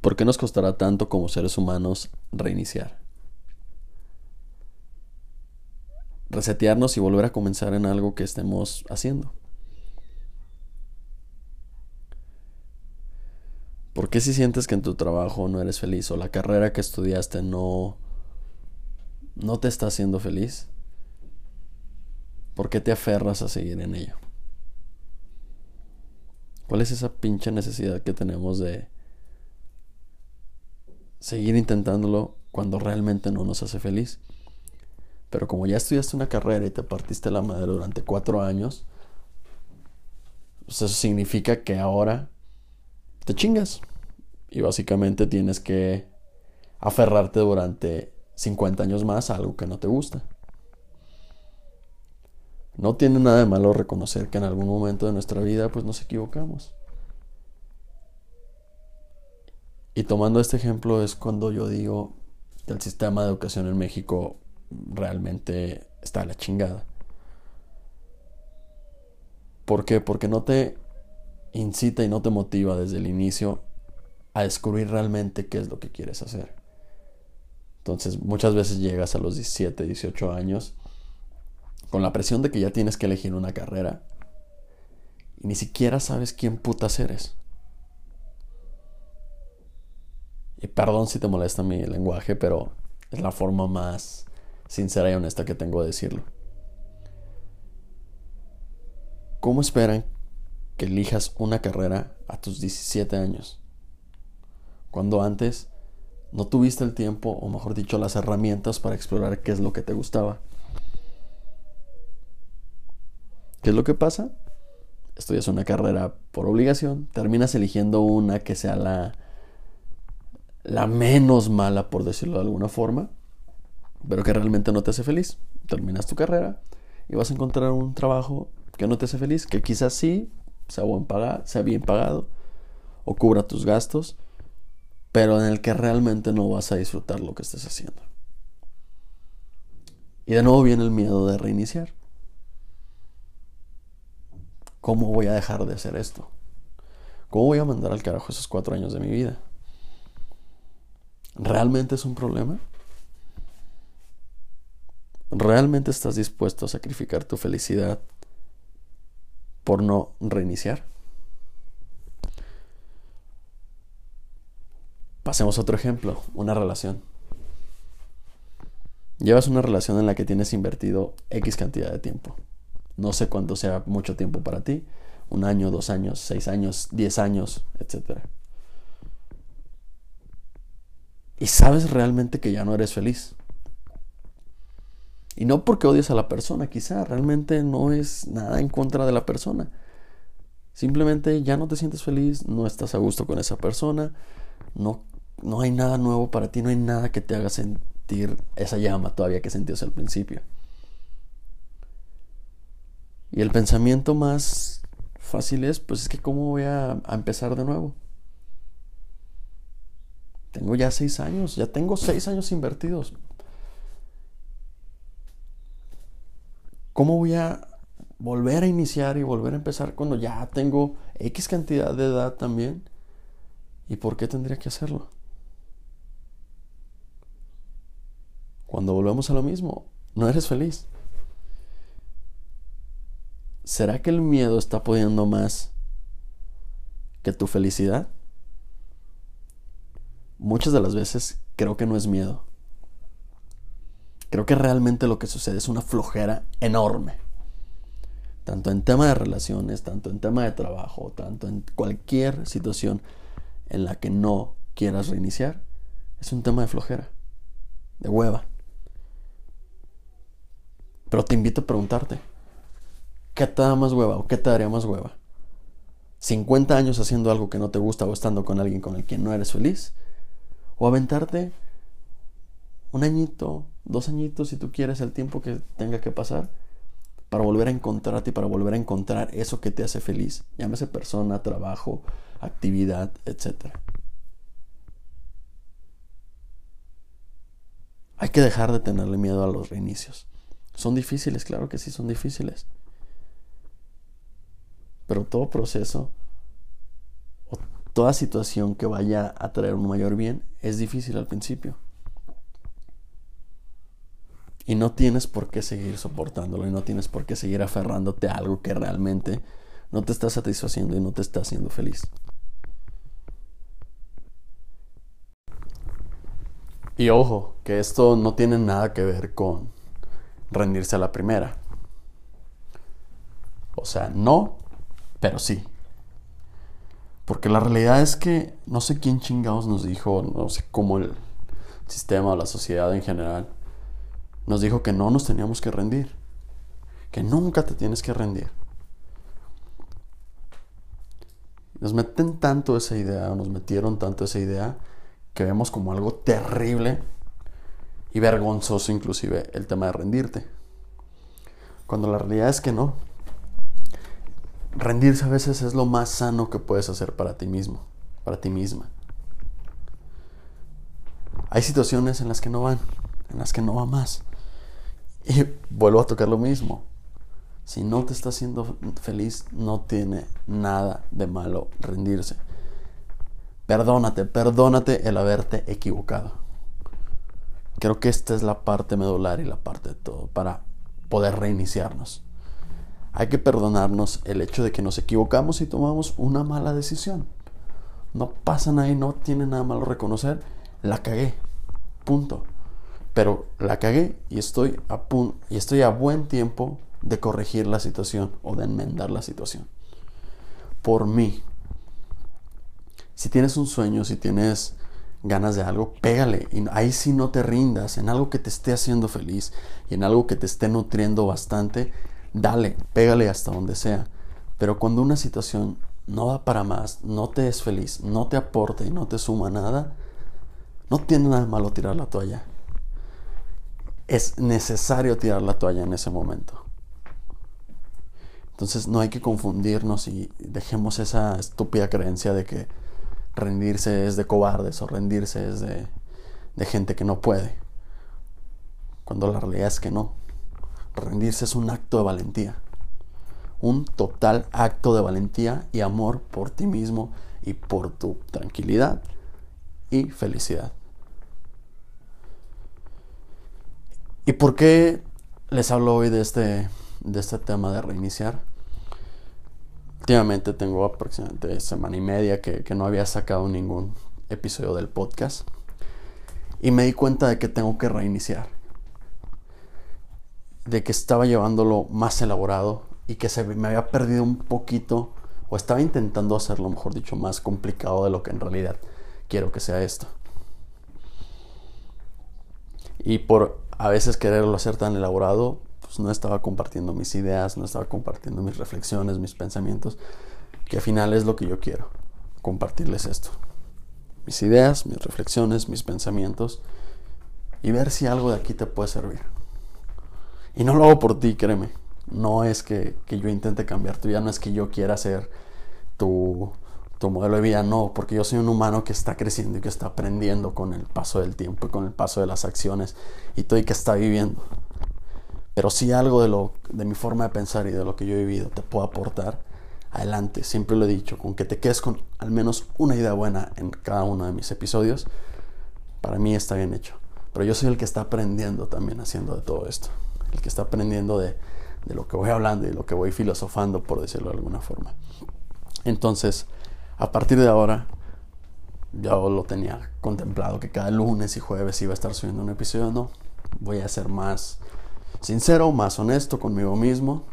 ¿Por qué nos costará tanto como seres humanos reiniciar? Resetearnos y volver a comenzar en algo que estemos haciendo. ¿Por qué si sientes que en tu trabajo no eres feliz o la carrera que estudiaste no no te está haciendo feliz? ¿Por qué te aferras a seguir en ello? ¿Cuál es esa pinche necesidad que tenemos de seguir intentándolo cuando realmente no nos hace feliz? Pero como ya estudiaste una carrera y te partiste la madre durante cuatro años, pues eso significa que ahora te chingas. Y básicamente tienes que aferrarte durante 50 años más a algo que no te gusta. No tiene nada de malo reconocer que en algún momento de nuestra vida pues nos equivocamos. Y tomando este ejemplo es cuando yo digo que el sistema de educación en México realmente está a la chingada. ¿Por qué? Porque no te incita y no te motiva desde el inicio a descubrir realmente qué es lo que quieres hacer. Entonces muchas veces llegas a los 17, 18 años con la presión de que ya tienes que elegir una carrera y ni siquiera sabes quién putas eres. Y perdón si te molesta mi lenguaje, pero es la forma más sincera y honesta que tengo de decirlo. ¿Cómo esperan que elijas una carrera a tus 17 años? Cuando antes no tuviste el tiempo, o mejor dicho, las herramientas para explorar qué es lo que te gustaba. ¿Qué es lo que pasa? Estudias una carrera por obligación, terminas eligiendo una que sea la, la menos mala, por decirlo de alguna forma, pero que realmente no te hace feliz. Terminas tu carrera y vas a encontrar un trabajo que no te hace feliz, que quizás sí sea, buen sea bien pagado o cubra tus gastos, pero en el que realmente no vas a disfrutar lo que estés haciendo. Y de nuevo viene el miedo de reiniciar. ¿Cómo voy a dejar de hacer esto? ¿Cómo voy a mandar al carajo esos cuatro años de mi vida? ¿Realmente es un problema? ¿Realmente estás dispuesto a sacrificar tu felicidad por no reiniciar? Pasemos otro ejemplo, una relación. Llevas una relación en la que tienes invertido X cantidad de tiempo. No sé cuánto sea mucho tiempo para ti. Un año, dos años, seis años, diez años, etc. Y sabes realmente que ya no eres feliz. Y no porque odies a la persona, quizá realmente no es nada en contra de la persona. Simplemente ya no te sientes feliz, no estás a gusto con esa persona, no, no hay nada nuevo para ti, no hay nada que te haga sentir esa llama todavía que sentías al principio. Y el pensamiento más fácil es, pues es que cómo voy a, a empezar de nuevo. Tengo ya seis años, ya tengo seis años invertidos. ¿Cómo voy a volver a iniciar y volver a empezar cuando ya tengo X cantidad de edad también? ¿Y por qué tendría que hacerlo? Cuando volvemos a lo mismo, no eres feliz. ¿Será que el miedo está pudiendo más que tu felicidad? Muchas de las veces creo que no es miedo. Creo que realmente lo que sucede es una flojera enorme. Tanto en tema de relaciones, tanto en tema de trabajo, tanto en cualquier situación en la que no quieras reiniciar, es un tema de flojera, de hueva. Pero te invito a preguntarte, ¿qué te da más hueva o qué te daría más hueva? ¿50 años haciendo algo que no te gusta o estando con alguien con el que no eres feliz? ¿O aventarte un añito, dos añitos, si tú quieres, el tiempo que tenga que pasar, para volver a encontrarte y para volver a encontrar eso que te hace feliz. Llámese persona, trabajo, actividad, etc. Hay que dejar de tenerle miedo a los reinicios. Son difíciles, claro que sí, son difíciles. Pero todo proceso, toda situación que vaya a traer un mayor bien es difícil al principio. Y no tienes por qué seguir soportándolo y no tienes por qué seguir aferrándote a algo que realmente no te está satisfaciendo y no te está haciendo feliz. Y ojo, que esto no tiene nada que ver con rendirse a la primera. O sea, no, pero sí. Porque la realidad es que no sé quién chingados nos dijo, no sé cómo el sistema o la sociedad en general nos dijo que no nos teníamos que rendir. Que nunca te tienes que rendir. Nos meten tanto esa idea, nos metieron tanto esa idea, que vemos como algo terrible y vergonzoso inclusive el tema de rendirte. Cuando la realidad es que no. Rendirse a veces es lo más sano que puedes hacer para ti mismo, para ti misma. Hay situaciones en las que no van, en las que no va más. Y vuelvo a tocar lo mismo. Si no te está haciendo feliz, no tiene nada de malo rendirse. Perdónate, perdónate el haberte equivocado. Creo que esta es la parte medular y la parte de todo para poder reiniciarnos. Hay que perdonarnos el hecho de que nos equivocamos y tomamos una mala decisión. No pasa nada y no tiene nada malo reconocer. La cagué. Punto. Pero la cagué y estoy a, y estoy a buen tiempo de corregir la situación o de enmendar la situación. Por mí, si tienes un sueño, si tienes ganas de algo, pégale. Y ahí sí no te rindas. En algo que te esté haciendo feliz y en algo que te esté nutriendo bastante, dale, pégale hasta donde sea. Pero cuando una situación no va para más, no te es feliz, no te aporta y no te suma nada, no tiene nada malo tirar la toalla. Es necesario tirar la toalla en ese momento. Entonces no hay que confundirnos y dejemos esa estúpida creencia de que rendirse es de cobardes o rendirse es de, de gente que no puede. Cuando la realidad es que no. Rendirse es un acto de valentía. Un total acto de valentía y amor por ti mismo y por tu tranquilidad y felicidad. ¿Y por qué les hablo hoy de este, de este tema de reiniciar? Últimamente tengo aproximadamente semana y media que, no había sacado ningún episodio del podcast. Y me di cuenta de que tengo que reiniciar. De que estaba llevándolo más elaborado y que se me había perdido un poquito, o estaba intentando hacerlo, mejor dicho, más complicado de lo que en realidad quiero que sea esto. Y por a veces quererlo hacer tan elaborado, pues, no estaba compartiendo mis ideas, no estaba compartiendo mis reflexiones, mis pensamientos, que al final es lo que yo quiero, compartirles esto. Mis ideas, mis reflexiones, mis pensamientos y ver si algo de aquí te puede servir. Y no lo hago por ti, créeme. No es que, que yo intente cambiar tu vida, no es que yo quiera ser tu, tu modelo de vida, no, porque yo soy un humano que está creciendo y que está aprendiendo con el paso del tiempo y con el paso de las acciones y todo y que está viviendo. Pero si algo de, lo, de mi forma de pensar y de lo que yo he vivido te puedo aportar, adelante. Siempre lo he dicho, con que te quedes con al menos una idea buena en cada uno de mis episodios, para mí está bien hecho. Pero yo soy el que está aprendiendo también haciendo de todo esto. El que está aprendiendo de, de lo que voy hablando y lo que voy filosofando, por decirlo de alguna forma. Entonces, a partir de ahora, yo lo tenía contemplado que cada lunes y jueves iba a estar subiendo un episodio. No, voy a hacer más sincero, más honesto conmigo mismo.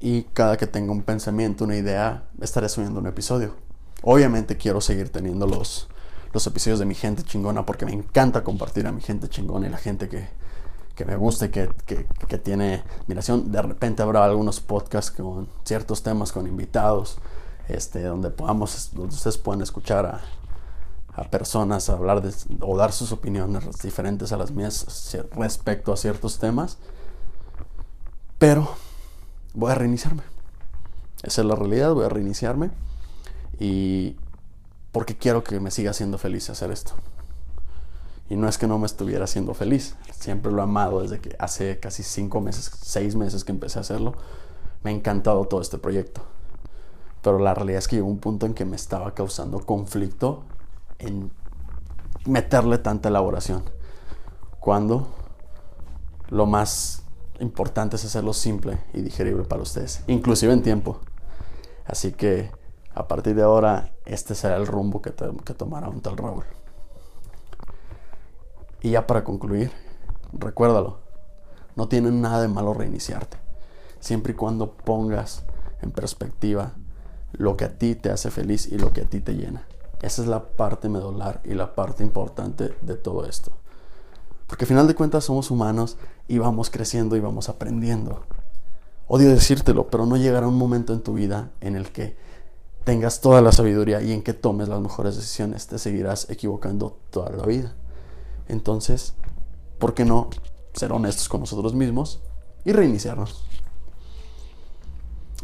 Y cada que tenga un pensamiento, una idea, estaré subiendo un episodio. Obviamente quiero seguir teniendo los, los episodios de mi gente chingona porque me encanta compartir a mi gente chingona y la gente que, que me gusta y que, que, tiene admiración. De repente habrá algunos podcasts con ciertos temas con invitados, este, donde podamos, donde ustedes puedan escuchar a, a personas hablar de, o dar sus opiniones diferentes a las mías respecto a ciertos temas. Pero voy a reiniciarme. Esa es la realidad, voy a reiniciarme. Y porque quiero que me siga haciendo feliz hacer esto. Y no es que no me estuviera haciendo feliz, siempre lo he amado desde que hace casi cinco meses, seis meses que empecé a hacerlo. Me ha encantado todo este proyecto. Pero la realidad es que llegó un punto en que me estaba causando conflicto en meterle tanta elaboración. Cuando lo más importante es hacerlo simple y digerible para ustedes, inclusive en tiempo. Así que a partir de ahora, este será el rumbo que, que tomará un tal Raúl. Y ya para concluir, recuérdalo, no tiene nada de malo reiniciarte, siempre y cuando pongas en perspectiva lo que a ti te hace feliz y lo que a ti te llena. Esa es la parte medular y la parte importante de todo esto. Porque al final de cuentas somos humanos y vamos creciendo y vamos aprendiendo. Odio decírtelo, pero no llegará un momento en tu vida en el que tengas toda la sabiduría y en que tomes las mejores decisiones. Te seguirás equivocando toda la vida. Entonces, ¿por qué no ser honestos con nosotros mismos y reiniciarnos?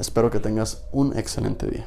Espero que tengas un excelente día.